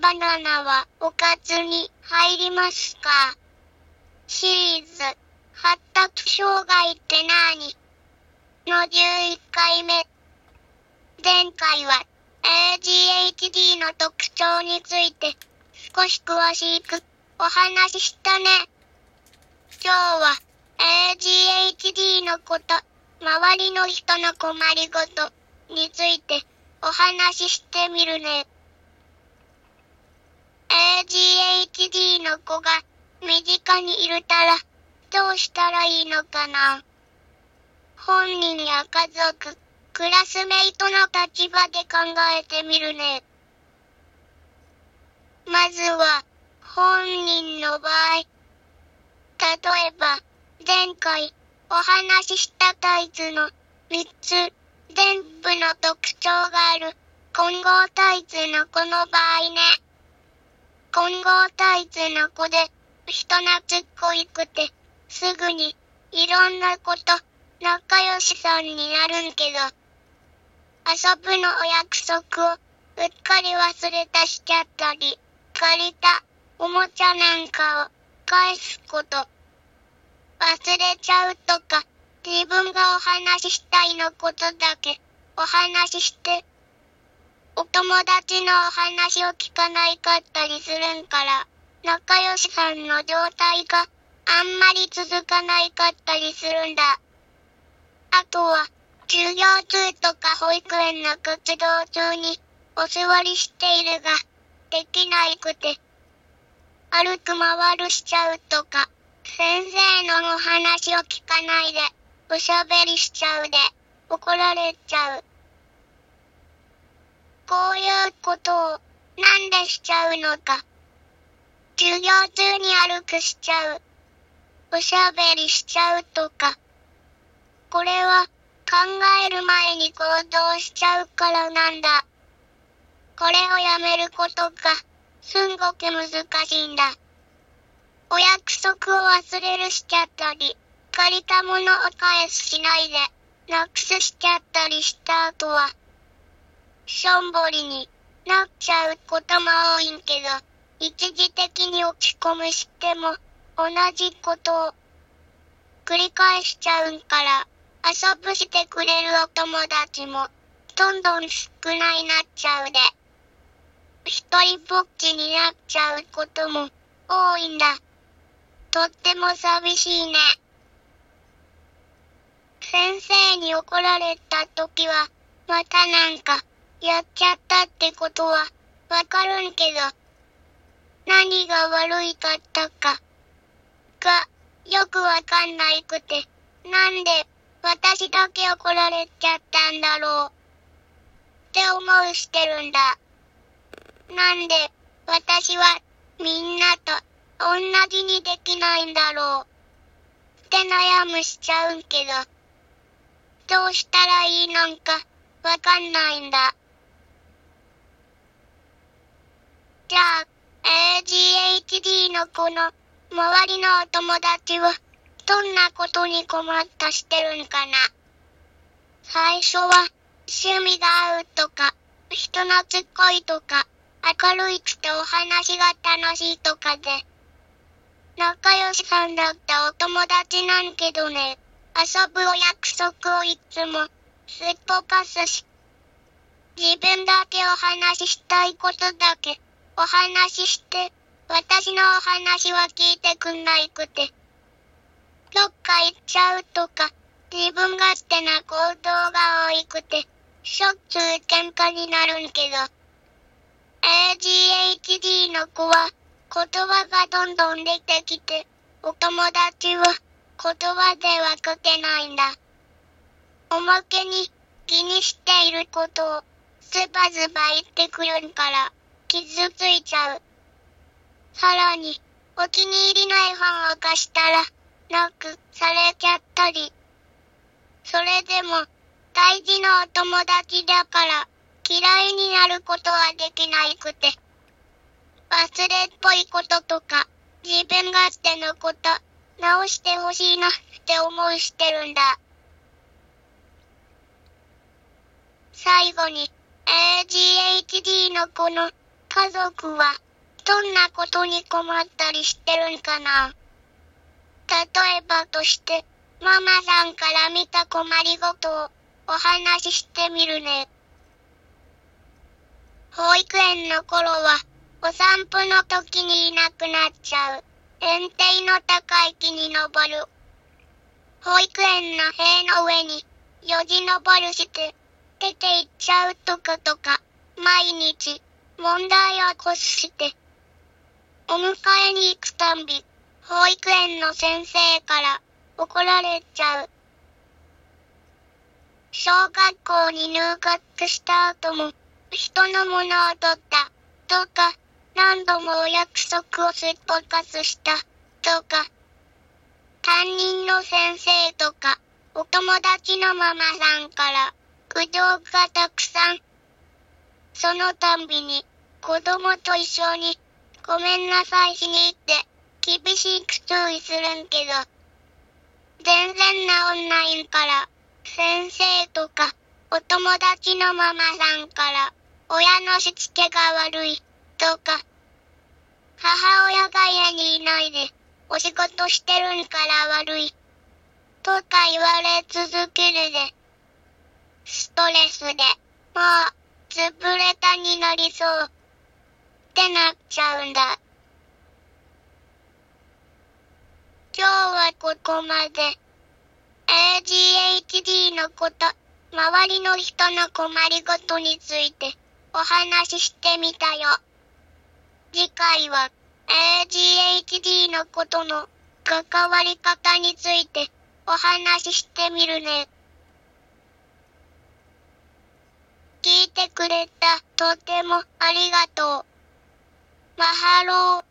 バナはおかずに入りますか？シリーズ発達障害って何？の11回目前回は ADHD の特徴について少し詳しくお話ししたね。今日は ADHD のこと、周りの人の困りごとについてお話ししてみるね。ADHD の子が身近にいるたらどうしたらいいのかな本人や家族、クラスメイトの立場で考えてみるね。まずは、本人の場合。例えば、前回お話ししたタイツの3つ全部の特徴がある混合タイツの子の場合ね。混合タイツの子で人懐っこいくてすぐにいろんなこと仲良しさんになるんけど遊ぶのお約束をうっかり忘れたしちゃったり借りたおもちゃなんかを返すこと。忘れちゃうとか、自分がお話ししたいのことだけお話しして、お友達のお話を聞かないかったりするんから、仲良しさんの状態があんまり続かないかったりするんだ。あとは、授業中とか保育園の活動中にお座りしているが、できないくて、歩く回るしちゃうとか、先生のお話を聞かないで、おしゃべりしちゃうで、怒られちゃう。こういうことを、なんでしちゃうのか。授業中に歩くしちゃう。おしゃべりしちゃうとか。これは、考える前に行動しちゃうからなんだ。これをやめることが、すんごく難しいんだ。お約束を忘れるしちゃったり、借りたものを返すしないで、なくすしちゃったりした後は、しょんぼりになっちゃうことも多いんけど、一時的に落ち込むしても、同じことを繰り返しちゃうんから、遊ぶしてくれるお友達も、どんどん少ないなっちゃうで。一人ぼっちになっちゃうことも多いんだ。とっても寂しいね。先生に怒られた時は、またなんか、やっちゃったってことは、わかるんけど、何が悪いかったか、が、よくわかんないくて、なんで、私だけ怒られちゃったんだろう、って思うしてるんだ。なんで、私は、みんなと、同じにできないんだろう？って悩むしちゃうんけど、どうしたらいいのか、わかんないんだ。じゃあ、ADHD の子の周りのお友達は、どんなことに困ったしてるんかな？最初は、趣味が合うとか、人懐っこいとか、明るいくてお話が楽しいとかで。仲良しさんだったお友達なんけどね、遊ぶお約束をいつもすっぽかすし、自分だけお話ししたいことだけお話しして、私のお話は聞いてくんないくて、どっか行っちゃうとか、自分勝手な行動が多いくて、しょっちゅう喧嘩になるんけど、ADHD の子は言葉がどんどん出てきて、お友達は言葉では書けないんだ。おまけに気にしていることをズバズバ言ってくるんから傷ついちゃう。さらにお気に入りの絵本を貸したらなくされちゃったり。それでも大事なお友達だから嫌いになることはできなくて。忘れっぽいこととか、自分勝手のこと、直してほしいなって思うしてるんだ。最後に、ADHD の子の家族は、どんなことに困ったりしてるんかな？例えばとして、ママさんから見た困りごとをお話ししてみるね。保育園の頃は、お散歩の時にいなくなっちゃう。園庭の高い木に登る。保育園の塀の上に、よじ登るして、出て行っちゃうとかとか、毎日、問題を起こして、お迎えに行くたんび、保育園の先生から怒られちゃう。小学校に入学した後も、人のものを取った、とか、何度もお約束をすっぽかすした、とか、担任の先生とか、お友達のママさんから、苦情がたくさん。そのたんびに、子供と一緒に、ごめんなさいしに行って、厳しく注意するんけど、全然治んないんから、先生とか、お友達のママさんから、親のしつけが悪い、とか、母親が家にいないで、お仕事してるんから悪い、とか言われ続けるで、ストレスで、もう、潰れたになりそう、ってなっちゃうんだ。今日はここまで。ADHD のこと、周りの人の困りごとについてお話ししてみたよ。次回は ADHD のことの関わり方についてお話ししてみるね。聞いてくれたとてもありがとう。マハロー。